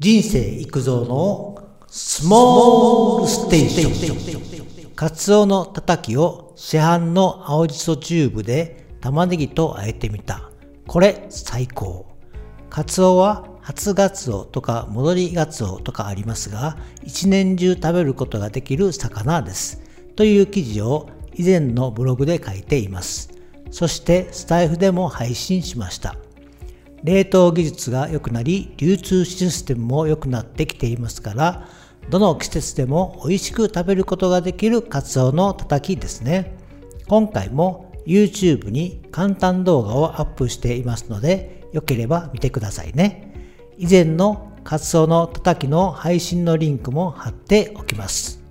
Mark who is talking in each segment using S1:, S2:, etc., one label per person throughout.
S1: 人生育造のスモールステーション。カツオのたたきを市販の青じそチューブで玉ねぎと和えてみた。これ最高。カツオは初ガツオとか戻りガツオとかありますが、一年中食べることができる魚です。という記事を以前のブログで書いています。そしてスタイフでも配信しました。冷凍技術が良くなり流通システムも良くなってきていますからどの季節でも美味しく食べることができるカツオのたたきですね。今回も YouTube に簡単動画をアップしていますのでよければ見てくださいね。以前のカツオのたたきの配信のリンクも貼っておきます。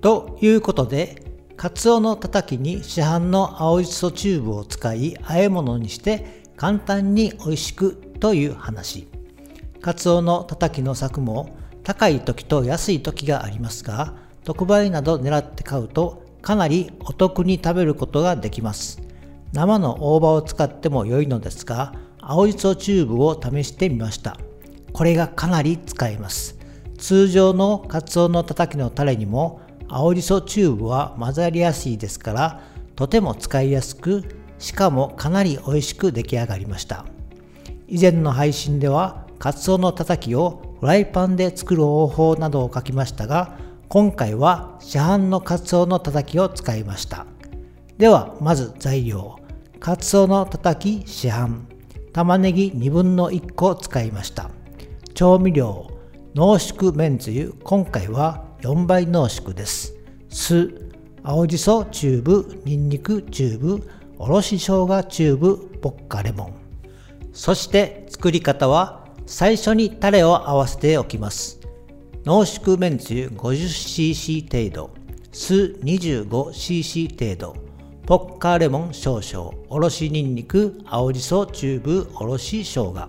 S1: ということでカツオのたたきに市販の青じそチューブを使い和え物にして簡単に美味しくという話。カツオのたたきの柵も高い時と安い時がありますが、特売など狙って買うとかなりお得に食べることができます。生の大葉を使っても良いのですが、青じそチューブを試してみました。これがかなり使えます。通常のカツオのたたきのタレにも青じそチューブは混ざりやすいですからとても使いやすくしかもかなり美味しく出来上がりました。以前の配信ではカツオのたたきをフライパンで作る方法などを書きましたが今回は市販のカツオのたたきを使いました。ではまず材料。カツオのたたき市販。玉ねぎ1 2分の1個使いました。調味料。濃縮めんつゆ。今回は4倍濃縮です。酢。青じそチューブ。にんにくチューブ。おろし生姜チューブポッカレモン。そして作り方は最初にタレを合わせておきます。濃縮めんつゆ 50cc 程度。酢 25cc 程度。ポッカーレモン少々。おろしにんにく青じそチューブおろし生姜。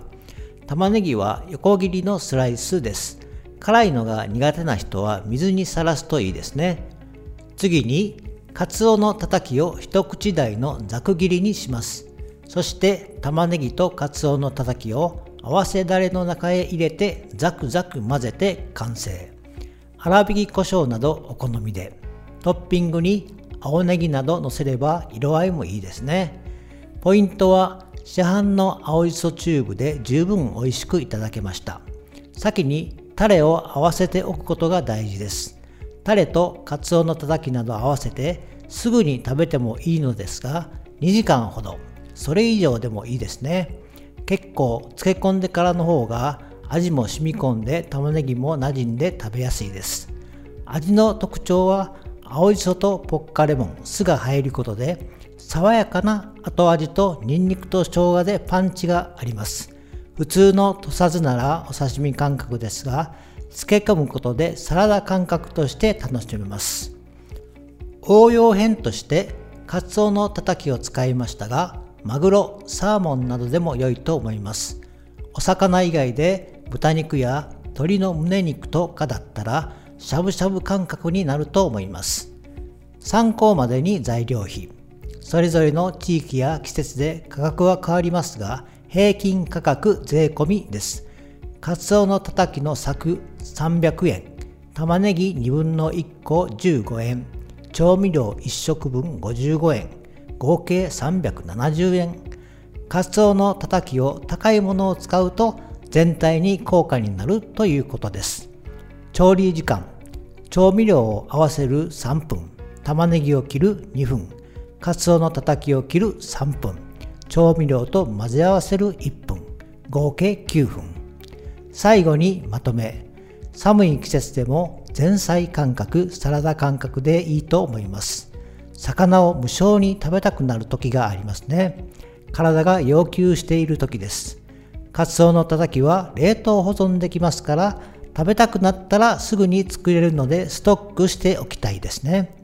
S1: 玉ねぎは横切りのスライスです。辛いのが苦手な人は水にさらすといいですね。次にカツオのたたきを一口大のざく切りにします。そして玉ねぎとカツオのたたきを合わせだれの中へ入れてザクザク混ぜて完成。粗挽き胡椒などお好みで。トッピングに青ネギなど乗せれば色合いもいいですね。ポイントは市販の青じそチューブで十分美味しくいただけました。先にタレを合わせておくことが大事です。タレとカツオのたたきなど合わせてすぐに食べてもいいのですが2時間ほど。それ以上でもいいですね。結構漬け込んでからの方が味も染み込んで玉ねぎも馴染んで食べやすいです。味の特徴は青じそとポッカレモン酢が入ることで爽やかな後味とニンニクと生姜でパンチがあります。普通の土佐酢ならお刺身感覚ですが漬け込むことでサラダ感覚として楽しめます。応用編としてカツオのたたきを使いましたがマグロサーモンなどでも良いと思います。お魚以外で豚肉や鶏の胸肉とかだったらしゃぶしゃぶ感覚になると思います。参考までに材料費。それぞれの地域や季節で価格は変わりますが平均価格税込みです。カツオのたたきの柵300円玉ねぎ2分の1個15円調味料1食分55円合計370円。カツオのたたきを高いものを使うと全体に効果になるということです。調理時間調味料を合わせる3分玉ねぎを切る2分カツオのたたきを切る3分調味料と混ぜ合わせる1分合計9分。最後にまとめ寒い季節でも前菜感覚サラダ感覚でいいと思います。魚を無償に食べたくなる時がありますね。体が要求している時です。カツオのたたきは冷凍保存できますから食べたくなったらすぐに作れるのでストックしておきたいですね。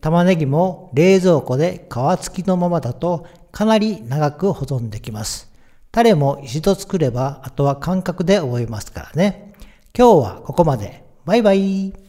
S1: 玉ねぎも冷蔵庫で皮付きのままだとかなり長く保存できます。誰も一度作れば、あとは感覚で覚えますからね。今日はここまで。バイバイ。